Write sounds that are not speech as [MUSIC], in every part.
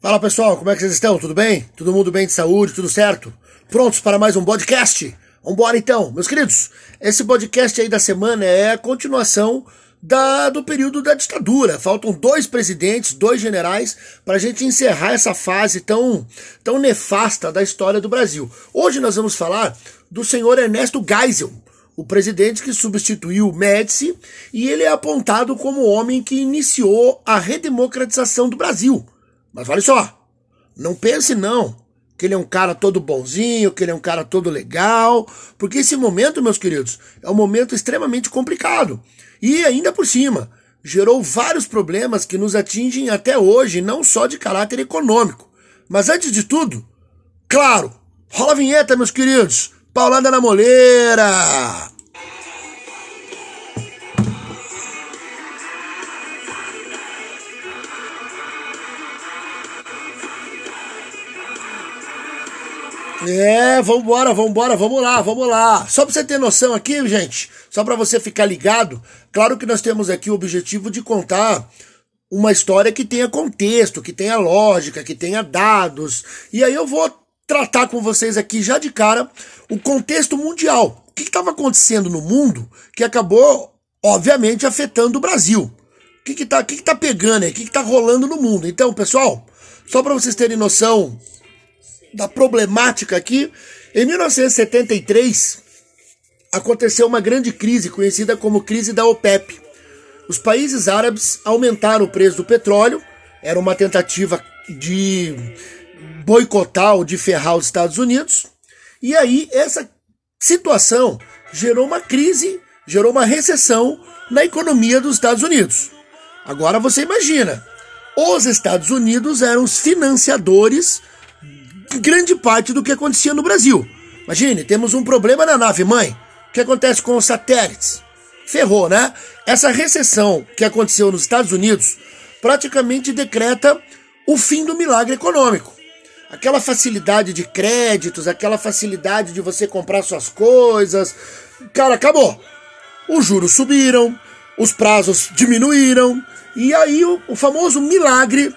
Fala pessoal, como é que vocês estão? Tudo bem? Todo mundo bem de saúde? Tudo certo? Prontos para mais um podcast? Vambora então, meus queridos. Esse podcast aí da semana é a continuação da, do período da ditadura. Faltam dois presidentes, dois generais, para a gente encerrar essa fase tão, tão nefasta da história do Brasil. Hoje nós vamos falar do senhor Ernesto Geisel, o presidente que substituiu Médici, e ele é apontado como o homem que iniciou a redemocratização do Brasil. Mas olha só, não pense não que ele é um cara todo bonzinho, que ele é um cara todo legal, porque esse momento, meus queridos, é um momento extremamente complicado. E ainda por cima, gerou vários problemas que nos atingem até hoje, não só de caráter econômico. Mas antes de tudo, claro, rola a vinheta, meus queridos. Paulada na moleira! É, vambora, vambora, vamos lá, vamos lá. Só pra você ter noção aqui, gente, só para você ficar ligado, claro que nós temos aqui o objetivo de contar uma história que tenha contexto, que tenha lógica, que tenha dados. E aí eu vou tratar com vocês aqui já de cara o contexto mundial. O que estava acontecendo no mundo que acabou, obviamente, afetando o Brasil? O que está que que tá pegando aí? O que está rolando no mundo? Então, pessoal, só para vocês terem noção da problemática aqui, em 1973 aconteceu uma grande crise conhecida como crise da OPEP. Os países árabes aumentaram o preço do petróleo, era uma tentativa de boicotar ou de ferrar os Estados Unidos. E aí essa situação gerou uma crise, gerou uma recessão na economia dos Estados Unidos. Agora você imagina, os Estados Unidos eram os financiadores grande parte do que acontecia no Brasil. Imagine, temos um problema na nave mãe. O que acontece com os satélites? Ferrou, né? Essa recessão que aconteceu nos Estados Unidos praticamente decreta o fim do milagre econômico. Aquela facilidade de créditos, aquela facilidade de você comprar suas coisas. Cara, acabou. Os juros subiram, os prazos diminuíram, e aí o, o famoso milagre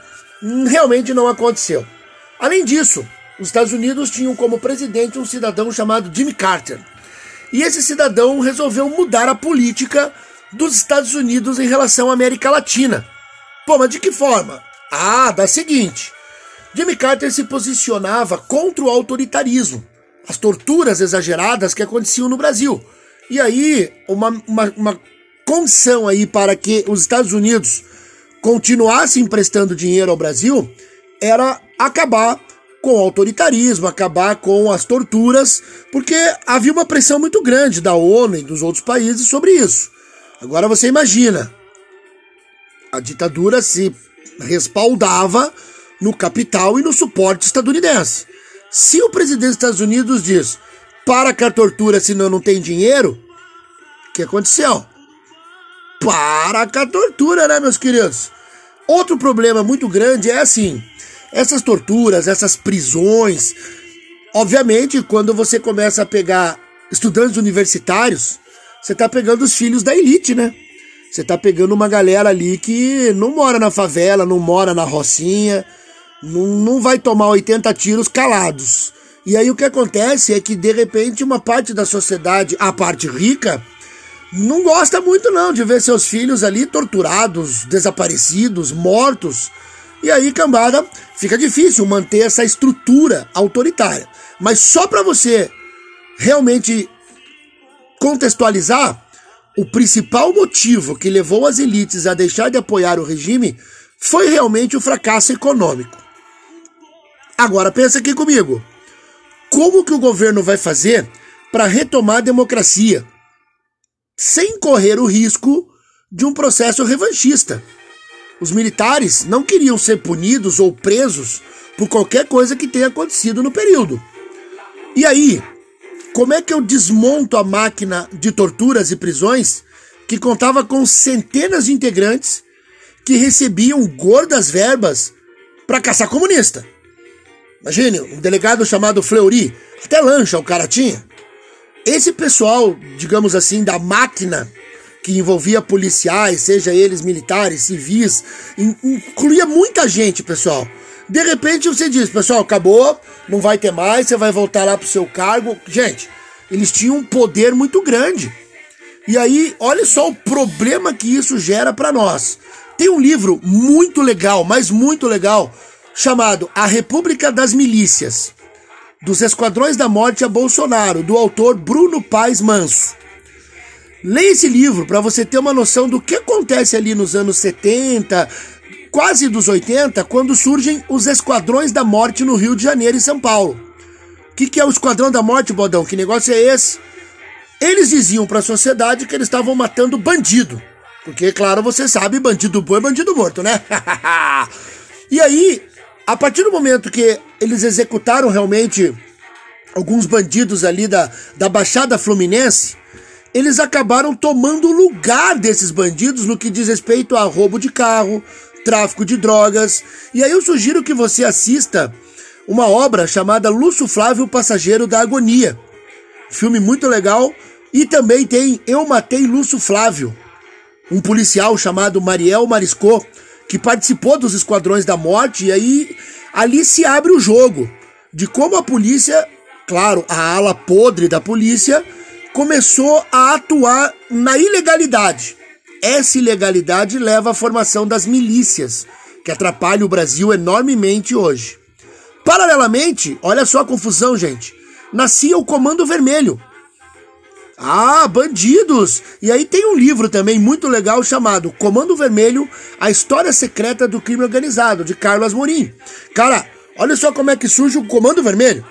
realmente não aconteceu. Além disso, os Estados Unidos tinham como presidente um cidadão chamado Jimmy Carter. E esse cidadão resolveu mudar a política dos Estados Unidos em relação à América Latina. Pô, mas de que forma? Ah, da seguinte: Jimmy Carter se posicionava contra o autoritarismo, as torturas exageradas que aconteciam no Brasil. E aí, uma, uma, uma condição aí para que os Estados Unidos continuassem emprestando dinheiro ao Brasil era acabar com o autoritarismo, acabar com as torturas, porque havia uma pressão muito grande da ONU e dos outros países sobre isso. Agora você imagina, a ditadura se respaldava no capital e no suporte estadunidense. Se o presidente dos Estados Unidos diz para com a tortura, senão não tem dinheiro, o que aconteceu? Para com a tortura, né, meus queridos? Outro problema muito grande é assim: essas torturas, essas prisões, obviamente, quando você começa a pegar estudantes universitários, você tá pegando os filhos da elite, né? Você tá pegando uma galera ali que não mora na favela, não mora na rocinha, não, não vai tomar 80 tiros calados. E aí o que acontece é que de repente uma parte da sociedade, a parte rica, não gosta muito não de ver seus filhos ali torturados, desaparecidos, mortos e aí, cambada, fica difícil manter essa estrutura autoritária. Mas só para você realmente contextualizar, o principal motivo que levou as elites a deixar de apoiar o regime foi realmente o fracasso econômico. Agora pensa aqui comigo. Como que o governo vai fazer para retomar a democracia sem correr o risco de um processo revanchista? Os militares não queriam ser punidos ou presos por qualquer coisa que tenha acontecido no período. E aí, como é que eu desmonto a máquina de torturas e prisões que contava com centenas de integrantes que recebiam gordas verbas para caçar comunista? Imagine, um delegado chamado Fleury, até lancha o cara tinha. Esse pessoal, digamos assim, da máquina que envolvia policiais, seja eles militares, civis, incluía muita gente, pessoal. De repente você diz, pessoal, acabou, não vai ter mais, você vai voltar lá pro seu cargo. Gente, eles tinham um poder muito grande. E aí, olha só o problema que isso gera para nós. Tem um livro muito legal, mas muito legal, chamado A República das Milícias, dos Esquadrões da Morte a Bolsonaro, do autor Bruno Paes Manso. Leia esse livro para você ter uma noção do que acontece ali nos anos 70, quase dos 80, quando surgem os Esquadrões da Morte no Rio de Janeiro e São Paulo. O que, que é o Esquadrão da Morte, Bodão? Que negócio é esse? Eles diziam para a sociedade que eles estavam matando bandido. Porque, claro, você sabe, bandido bom é bandido morto, né? [LAUGHS] e aí, a partir do momento que eles executaram realmente alguns bandidos ali da, da Baixada Fluminense, eles acabaram tomando o lugar desses bandidos no que diz respeito a roubo de carro, tráfico de drogas. E aí eu sugiro que você assista uma obra chamada Lúcio Flávio Passageiro da Agonia. Filme muito legal. E também tem Eu Matei Lúcio Flávio, um policial chamado Mariel Mariscot, que participou dos Esquadrões da Morte, e aí ali se abre o jogo de como a polícia, claro, a ala podre da polícia, começou a atuar na ilegalidade. Essa ilegalidade leva à formação das milícias, que atrapalha o Brasil enormemente hoje. Paralelamente, olha só a confusão, gente. Nascia o Comando Vermelho, ah, bandidos! E aí tem um livro também muito legal chamado Comando Vermelho, a história secreta do crime organizado, de Carlos Morim. Cara, olha só como é que surge o Comando Vermelho.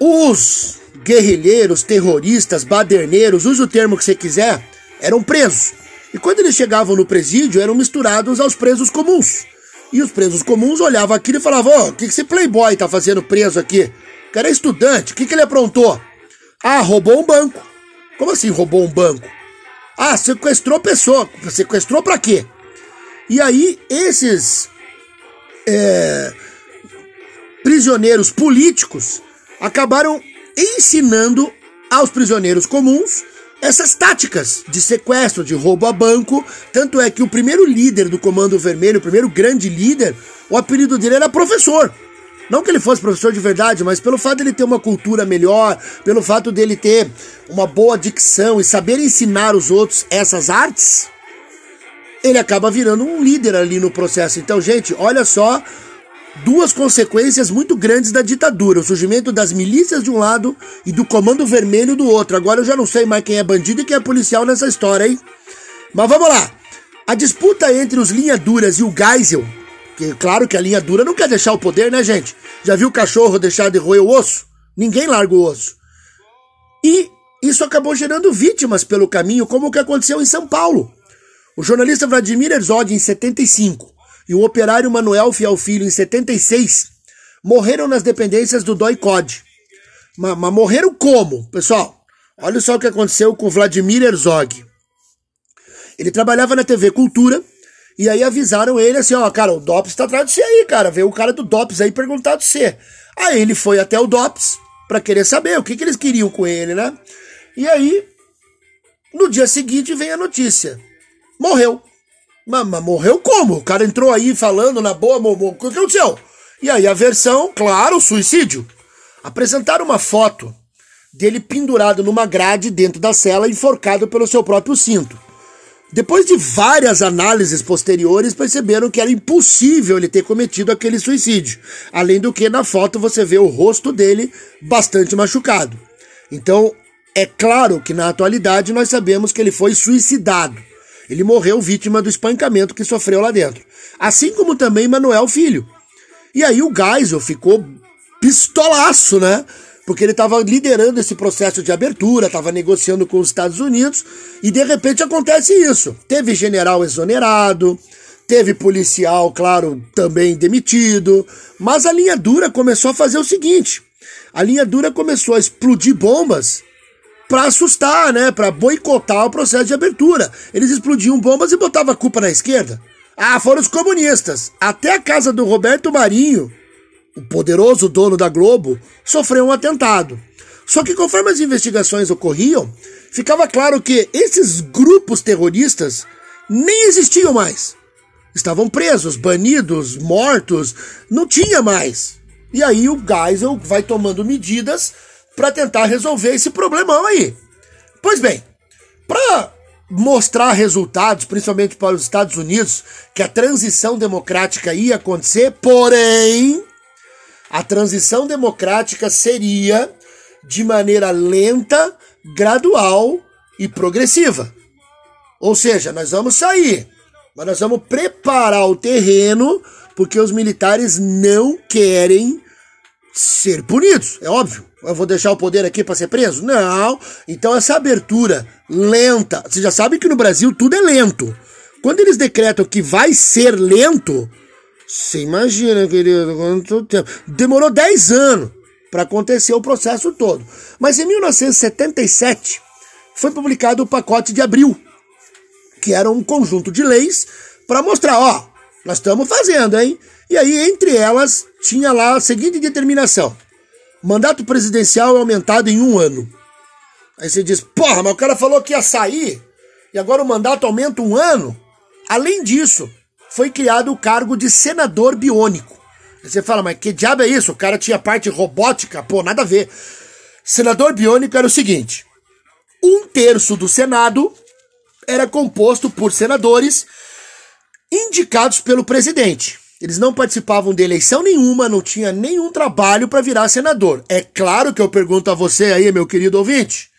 Os guerrilheiros, terroristas, baderneiros, use o termo que você quiser, eram presos. E quando eles chegavam no presídio, eram misturados aos presos comuns. E os presos comuns olhavam aquilo e falavam: Ô, oh, o que esse playboy tá fazendo preso aqui? O cara é estudante, o que, que ele aprontou? Ah, roubou um banco. Como assim roubou um banco? Ah, sequestrou pessoa. Sequestrou para quê? E aí, esses é, prisioneiros políticos acabaram ensinando aos prisioneiros comuns essas táticas de sequestro, de roubo a banco. Tanto é que o primeiro líder do Comando Vermelho, o primeiro grande líder, o apelido dele era professor. Não que ele fosse professor de verdade, mas pelo fato dele ter uma cultura melhor, pelo fato dele ter uma boa dicção e saber ensinar os outros essas artes, ele acaba virando um líder ali no processo. Então, gente, olha só duas consequências muito grandes da ditadura: o surgimento das milícias de um lado e do Comando Vermelho do outro. Agora eu já não sei mais quem é bandido e quem é policial nessa história, hein? Mas vamos lá. A disputa entre os linha duras e o Geisel porque, claro que a linha dura não quer deixar o poder, né, gente? Já viu o cachorro deixar de roer o osso? Ninguém larga o osso. E isso acabou gerando vítimas pelo caminho, como o que aconteceu em São Paulo. O jornalista Vladimir Herzog, em 75, e o operário Manuel Fiel Filho, em 76, morreram nas dependências do DOI-COD. Mas, mas morreram como, pessoal? Olha só o que aconteceu com Vladimir Herzog. Ele trabalhava na TV Cultura e aí avisaram ele assim, ó, cara, o DOPS tá atrás de você aí, cara. Veio o cara do DOPS aí perguntar de você. Aí ele foi até o DOPS para querer saber o que, que eles queriam com ele, né? E aí, no dia seguinte vem a notícia. Morreu. Mas, morreu como? O cara entrou aí falando na boa, o que aconteceu? E aí a versão, claro, suicídio. Apresentaram uma foto dele pendurado numa grade dentro da cela, enforcado pelo seu próprio cinto. Depois de várias análises posteriores, perceberam que era impossível ele ter cometido aquele suicídio. Além do que, na foto você vê o rosto dele bastante machucado. Então, é claro que na atualidade nós sabemos que ele foi suicidado. Ele morreu vítima do espancamento que sofreu lá dentro. Assim como também Manuel Filho. E aí o Geisel ficou pistolaço, né? porque ele estava liderando esse processo de abertura, estava negociando com os Estados Unidos, e de repente acontece isso. Teve general exonerado, teve policial, claro, também demitido, mas a linha dura começou a fazer o seguinte: a linha dura começou a explodir bombas para assustar, né, para boicotar o processo de abertura. Eles explodiam bombas e botavam a culpa na esquerda. Ah, foram os comunistas. Até a casa do Roberto Marinho o poderoso dono da Globo, sofreu um atentado. Só que conforme as investigações ocorriam, ficava claro que esses grupos terroristas nem existiam mais. estavam presos, banidos, mortos, não tinha mais. E aí o Geisel vai tomando medidas para tentar resolver esse problemão aí. Pois bem, para mostrar resultados, principalmente para os Estados Unidos, que a transição democrática ia acontecer, porém, a transição democrática seria de maneira lenta, gradual e progressiva. Ou seja, nós vamos sair, mas nós vamos preparar o terreno porque os militares não querem ser punidos, é óbvio. Eu vou deixar o poder aqui para ser preso? Não. Então essa abertura lenta, você já sabe que no Brasil tudo é lento. Quando eles decretam que vai ser lento, você imagina, querido, quanto tempo. Demorou 10 anos para acontecer o processo todo. Mas em 1977 foi publicado o pacote de abril, que era um conjunto de leis para mostrar, ó, nós estamos fazendo, hein? E aí, entre elas, tinha lá a seguinte determinação: mandato presidencial é aumentado em um ano. Aí você diz, porra, mas o cara falou que ia sair e agora o mandato aumenta um ano. Além disso, foi criado o cargo de senador biônico. Aí você fala, mas que diabo é isso? O cara tinha parte robótica? Pô, nada a ver. Senador biônico era o seguinte: um terço do Senado era composto por senadores indicados pelo presidente. Eles não participavam de eleição nenhuma, não tinha nenhum trabalho para virar senador. É claro que eu pergunto a você aí, meu querido ouvinte.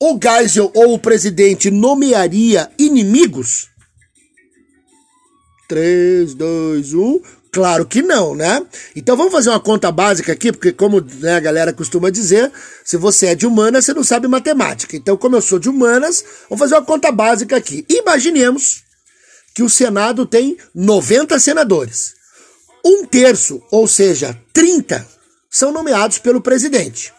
O Geisel ou o presidente nomearia inimigos? 3, 2, 1. Claro que não, né? Então vamos fazer uma conta básica aqui, porque como né, a galera costuma dizer, se você é de humanas, você não sabe matemática. Então, como eu sou de humanas, vamos fazer uma conta básica aqui. Imaginemos que o Senado tem 90 senadores. Um terço, ou seja, 30, são nomeados pelo presidente.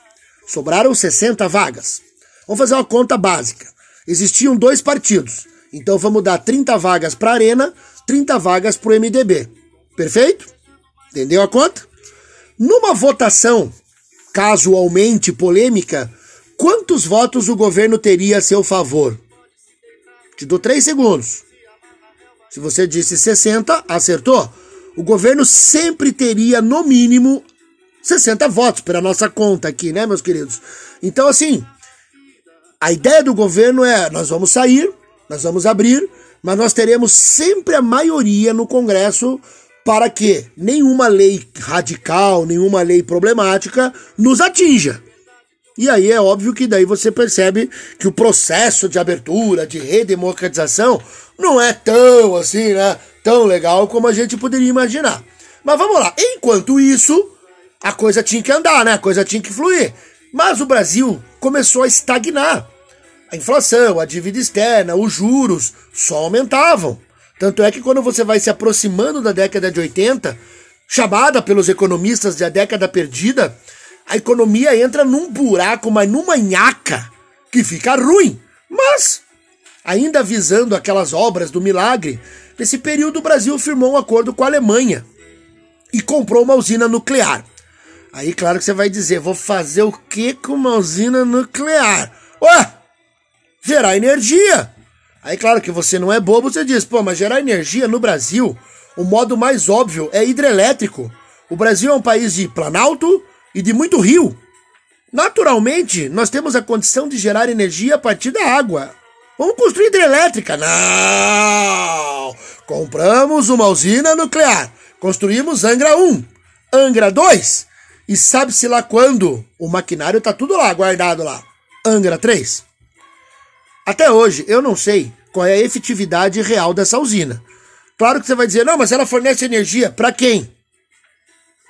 Sobraram 60 vagas. Vamos fazer uma conta básica. Existiam dois partidos. Então vamos dar 30 vagas para a Arena, 30 vagas para o MDB. Perfeito? Entendeu a conta? Numa votação casualmente polêmica, quantos votos o governo teria a seu favor? Te dou 3 segundos. Se você disse 60, acertou. O governo sempre teria, no mínimo, 60 votos pela nossa conta aqui, né, meus queridos? Então, assim, a ideia do governo é: nós vamos sair, nós vamos abrir, mas nós teremos sempre a maioria no Congresso para que nenhuma lei radical, nenhuma lei problemática nos atinja. E aí é óbvio que daí você percebe que o processo de abertura, de redemocratização, não é tão assim, né? Tão legal como a gente poderia imaginar. Mas vamos lá. Enquanto isso, a coisa tinha que andar, né? A coisa tinha que fluir. Mas o Brasil começou a estagnar. A inflação, a dívida externa, os juros só aumentavam. Tanto é que quando você vai se aproximando da década de 80, chamada pelos economistas de a década perdida, a economia entra num buraco, mas numa nhaca que fica ruim. Mas, ainda visando aquelas obras do milagre, nesse período o Brasil firmou um acordo com a Alemanha e comprou uma usina nuclear. Aí, claro que você vai dizer, vou fazer o que com uma usina nuclear? Ué, gerar energia. Aí, claro que você não é bobo, você diz, pô, mas gerar energia no Brasil, o modo mais óbvio é hidrelétrico. O Brasil é um país de planalto, e de muito rio. Naturalmente, nós temos a condição de gerar energia a partir da água. Vamos construir hidrelétrica? Não! Compramos uma usina nuclear. Construímos Angra 1, Angra 2 e sabe-se lá quando o maquinário está tudo lá, guardado lá. Angra 3. Até hoje, eu não sei qual é a efetividade real dessa usina. Claro que você vai dizer, não, mas ela fornece energia para quem?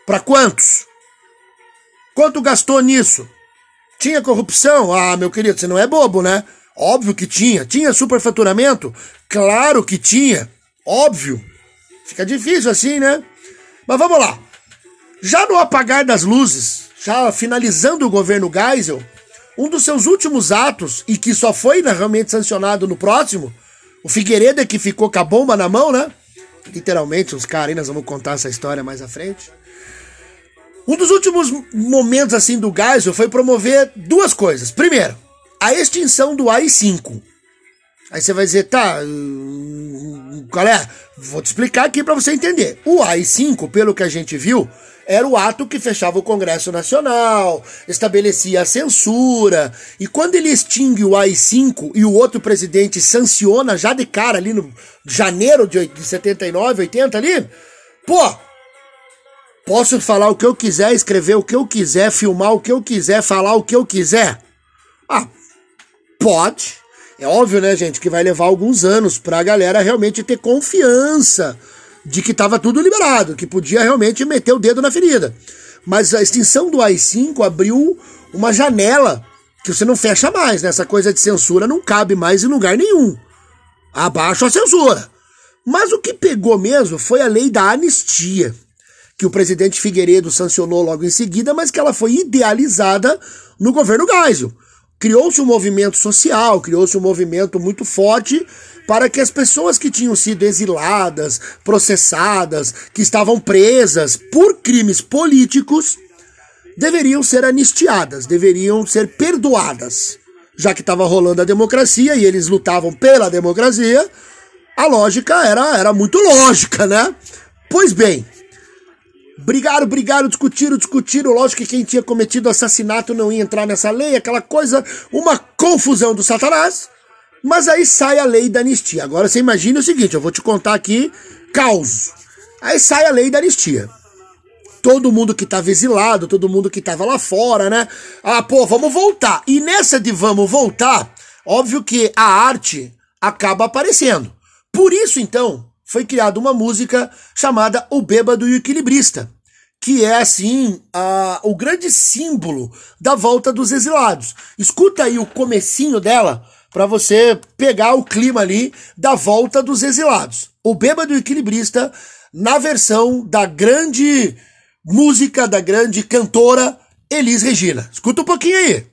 Para quantos? Quanto gastou nisso? Tinha corrupção? Ah, meu querido, você não é bobo, né? Óbvio que tinha. Tinha superfaturamento? Claro que tinha. Óbvio. Fica difícil assim, né? Mas vamos lá. Já no apagar das luzes, já finalizando o governo Geisel, um dos seus últimos atos, e que só foi realmente sancionado no próximo, o Figueiredo é que ficou com a bomba na mão, né? Literalmente, os caras aí, nós vamos contar essa história mais à frente. Um dos últimos momentos assim do Geisel foi promover duas coisas. Primeiro, a extinção do AI-5. Aí você vai dizer, tá, hum, é? Vou te explicar aqui para você entender. O AI-5, pelo que a gente viu, era o ato que fechava o Congresso Nacional, estabelecia a censura, e quando ele extingue o AI-5 e o outro presidente sanciona já de cara ali no janeiro de 79, 80 ali, pô, posso falar o que eu quiser, escrever o que eu quiser, filmar o que eu quiser, falar o que eu quiser? Ah, pode, é óbvio, né, gente, que vai levar alguns anos pra galera realmente ter confiança de que estava tudo liberado, que podia realmente meter o dedo na ferida. Mas a extinção do AI-5 abriu uma janela que você não fecha mais, né? Essa coisa de censura não cabe mais em lugar nenhum. Abaixo a censura. Mas o que pegou mesmo foi a lei da anistia, que o presidente Figueiredo sancionou logo em seguida, mas que ela foi idealizada no governo Geisel criou-se um movimento social, criou-se um movimento muito forte para que as pessoas que tinham sido exiladas, processadas, que estavam presas por crimes políticos, deveriam ser anistiadas, deveriam ser perdoadas. Já que estava rolando a democracia e eles lutavam pela democracia, a lógica era, era muito lógica, né? Pois bem, Brigaram, brigaram, discutiram, discutiram. Lógico que quem tinha cometido assassinato não ia entrar nessa lei, aquela coisa, uma confusão do Satanás. Mas aí sai a lei da anistia. Agora você imagina o seguinte: eu vou te contar aqui caos. Aí sai a lei da anistia. Todo mundo que estava exilado, todo mundo que estava lá fora, né? Ah, pô, vamos voltar. E nessa de vamos voltar, óbvio que a arte acaba aparecendo. Por isso, então, foi criada uma música chamada O Bêbado e o Equilibrista, que é assim a, o grande símbolo da volta dos exilados. Escuta aí o comecinho dela para você pegar o clima ali da volta dos exilados. O Bêbado e o Equilibrista na versão da grande música da grande cantora Elis Regina. Escuta um pouquinho aí.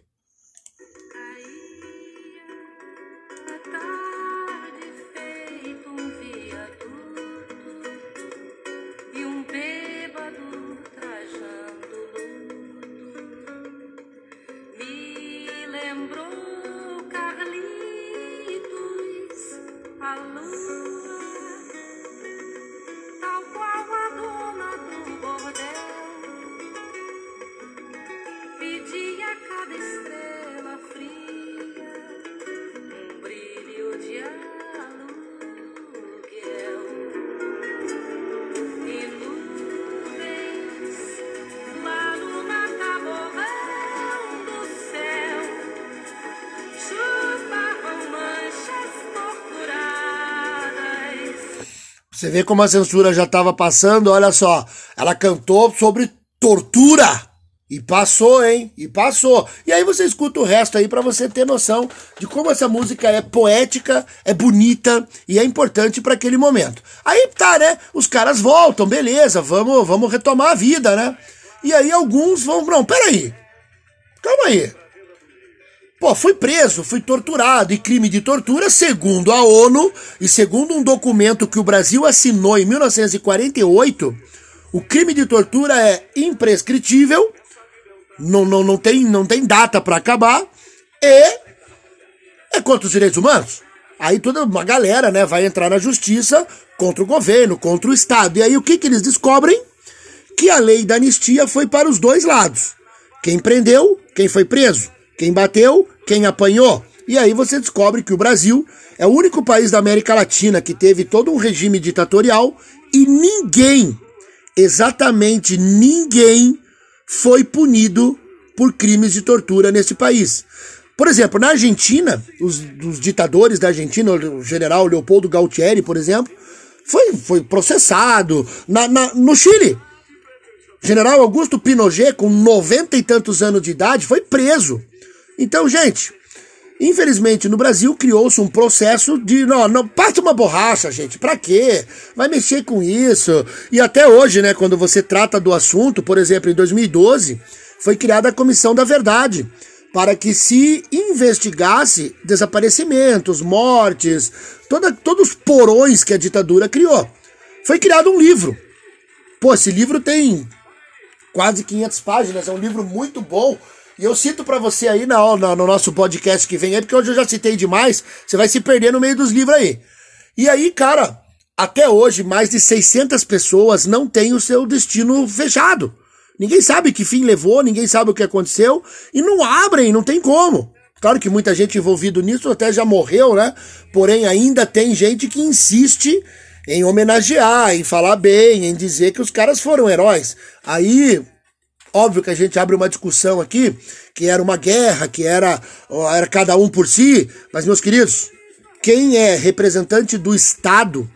Você vê como a censura já estava passando, olha só. Ela cantou sobre tortura. E passou, hein? E passou. E aí você escuta o resto aí para você ter noção de como essa música é poética, é bonita e é importante para aquele momento. Aí tá, né? Os caras voltam, beleza, vamos, vamos retomar a vida, né? E aí alguns vão, não, peraí. Calma aí. Pô, fui preso, fui torturado e crime de tortura, segundo a ONU e segundo um documento que o Brasil assinou em 1948, o crime de tortura é imprescritível, não, não, não, tem, não tem data para acabar e é contra os direitos humanos. Aí toda uma galera né, vai entrar na justiça contra o governo, contra o Estado. E aí o que, que eles descobrem? Que a lei da anistia foi para os dois lados. Quem prendeu, quem foi preso. Quem bateu, quem apanhou. E aí você descobre que o Brasil é o único país da América Latina que teve todo um regime ditatorial e ninguém, exatamente ninguém, foi punido por crimes de tortura nesse país. Por exemplo, na Argentina, os, os ditadores da Argentina, o general Leopoldo Galtieri, por exemplo, foi, foi processado. Na, na, no Chile, general Augusto Pinochet, com noventa e tantos anos de idade, foi preso. Então, gente, infelizmente no Brasil criou-se um processo de não, não parte uma borracha, gente. Para quê? Vai mexer com isso? E até hoje, né, quando você trata do assunto, por exemplo, em 2012, foi criada a Comissão da Verdade para que se investigasse desaparecimentos, mortes, toda, todos os porões que a ditadura criou. Foi criado um livro. Pô, esse livro tem quase 500 páginas, é um livro muito bom E eu cito para você aí na, na, no nosso podcast que vem aí, porque hoje eu já citei demais, você vai se perder no meio dos livros aí. E aí, cara, até hoje, mais de 600 pessoas não têm o seu destino fechado. Ninguém sabe que fim levou, ninguém sabe o que aconteceu, e não abrem, não tem como. Claro que muita gente envolvida nisso até já morreu, né? Porém, ainda tem gente que insiste em homenagear, em falar bem, em dizer que os caras foram heróis. Aí, óbvio que a gente abre uma discussão aqui, que era uma guerra, que era, era cada um por si, mas, meus queridos, quem é representante do Estado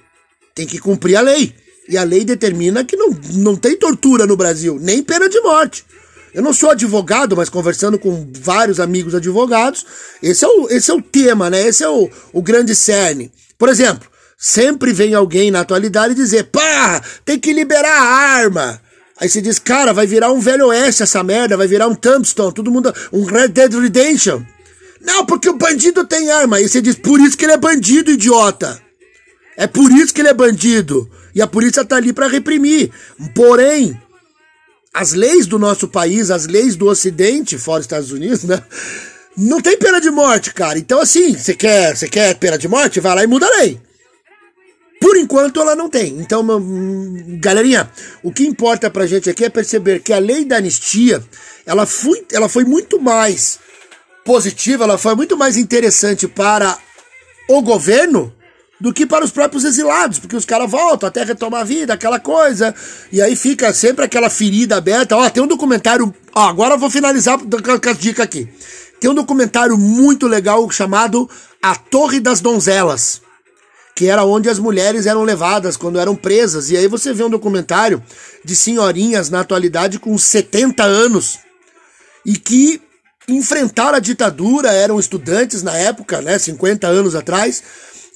tem que cumprir a lei. E a lei determina que não, não tem tortura no Brasil, nem pena de morte. Eu não sou advogado, mas conversando com vários amigos advogados, esse é o, esse é o tema, né? Esse é o, o grande cerne. Por exemplo, sempre vem alguém na atualidade dizer, pá, tem que liberar a arma. Aí você diz, cara, vai virar um velho oeste essa merda, vai virar um Tombstone, todo mundo, um Red Dead Redemption. Não, porque o bandido tem arma. Aí você diz, por isso que ele é bandido, idiota. É por isso que ele é bandido. E a polícia tá ali para reprimir. Porém, as leis do nosso país, as leis do Ocidente, fora Estados Unidos, né? Não tem pena de morte, cara. Então, assim, você quer, você quer pena de morte? Vai lá e muda a lei. Por enquanto ela não tem. Então, galerinha, o que importa pra gente aqui é perceber que a lei da anistia, ela foi, ela foi muito mais positiva, ela foi muito mais interessante para o governo do que para os próprios exilados, porque os caras voltam até retomar a vida, aquela coisa, e aí fica sempre aquela ferida aberta. Ó, tem um documentário, ó, agora eu vou finalizar com as dicas aqui. Tem um documentário muito legal chamado A Torre das Donzelas, que era onde as mulheres eram levadas quando eram presas, e aí você vê um documentário de senhorinhas na atualidade com 70 anos, e que enfrentaram a ditadura, eram estudantes na época, né, 50 anos atrás,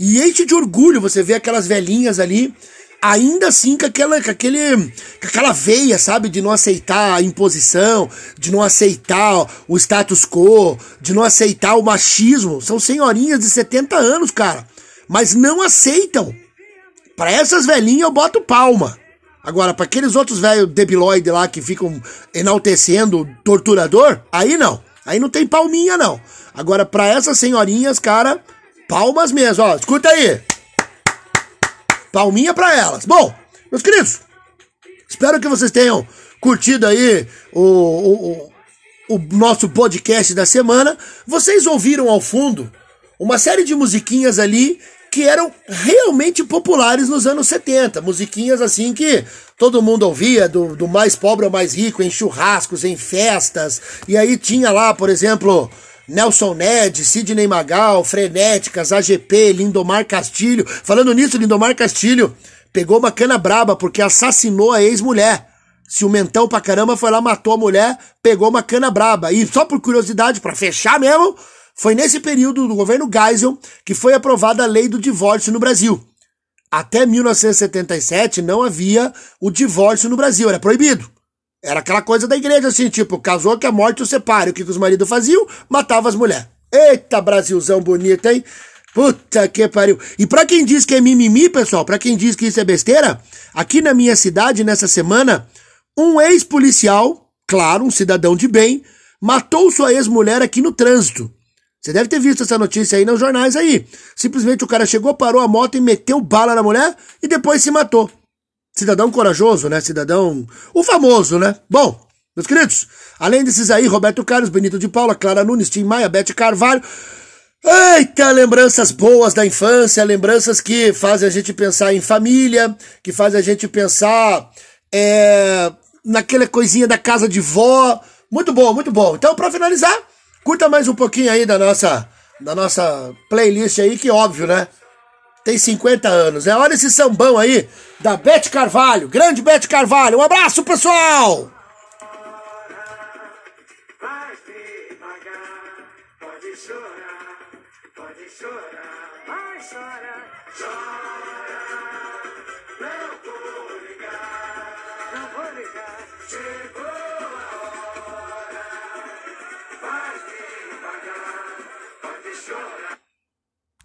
e enche de orgulho você vê aquelas velhinhas ali, ainda assim com aquela, com aquele, com aquela veia, sabe, de não aceitar a imposição, de não aceitar o status quo, de não aceitar o machismo. São senhorinhas de 70 anos, cara, mas não aceitam. Para essas velhinhas eu boto palma. Agora, para aqueles outros velhos debiloide lá que ficam enaltecendo o torturador, aí não. Aí não tem palminha, não. Agora, para essas senhorinhas, cara, Palmas mesmo, ó. Escuta aí. Palminha para elas. Bom, meus queridos, espero que vocês tenham curtido aí o, o, o, nosso podcast da semana. Vocês ouviram ao fundo uma série de musiquinhas ali que eram realmente populares nos anos 70. Musiquinhas assim que todo mundo ouvia, do, do mais pobre ao mais rico, em churrascos, em festas. E aí tinha lá, por exemplo, Nelson Ned, Sidney Magal, Frenéticas, AGP, Lindomar Castilho. Falando nisso, Lindomar Castilho pegou uma cana braba porque assassinou a ex-mulher. Ciumentão pra caramba foi lá, matou a mulher, pegou uma cana braba. E só por curiosidade, para fechar mesmo, foi nesse período do governo Geisel que foi aprovada a lei do divórcio no Brasil. Até 1977 não havia o divórcio no Brasil, era proibido. Era aquela coisa da igreja, assim, tipo, casou que a morte o separe. O que, que os maridos faziam? Matava as mulheres. Eita, Brasilzão bonito, hein? Puta que pariu. E pra quem diz que é mimimi, pessoal, pra quem diz que isso é besteira, aqui na minha cidade, nessa semana, um ex-policial, claro, um cidadão de bem, matou sua ex-mulher aqui no trânsito. Você deve ter visto essa notícia aí nos jornais aí. Simplesmente o cara chegou, parou a moto e meteu bala na mulher e depois se matou. Cidadão corajoso, né? Cidadão. O famoso, né? Bom, meus queridos, além desses aí, Roberto Carlos, Benito de Paula, Clara Nunes, Tim Maia, Bete Carvalho. Eita, lembranças boas da infância, lembranças que fazem a gente pensar em família, que fazem a gente pensar é, naquela coisinha da casa de vó. Muito bom, muito bom. Então, para finalizar, curta mais um pouquinho aí da nossa, da nossa playlist aí, que óbvio, né? tem 50 anos. É, olha esse sambão aí da Bete Carvalho, grande Bete Carvalho. Um abraço, pessoal! Pode chorar, pode chorar, vai chorar, chora.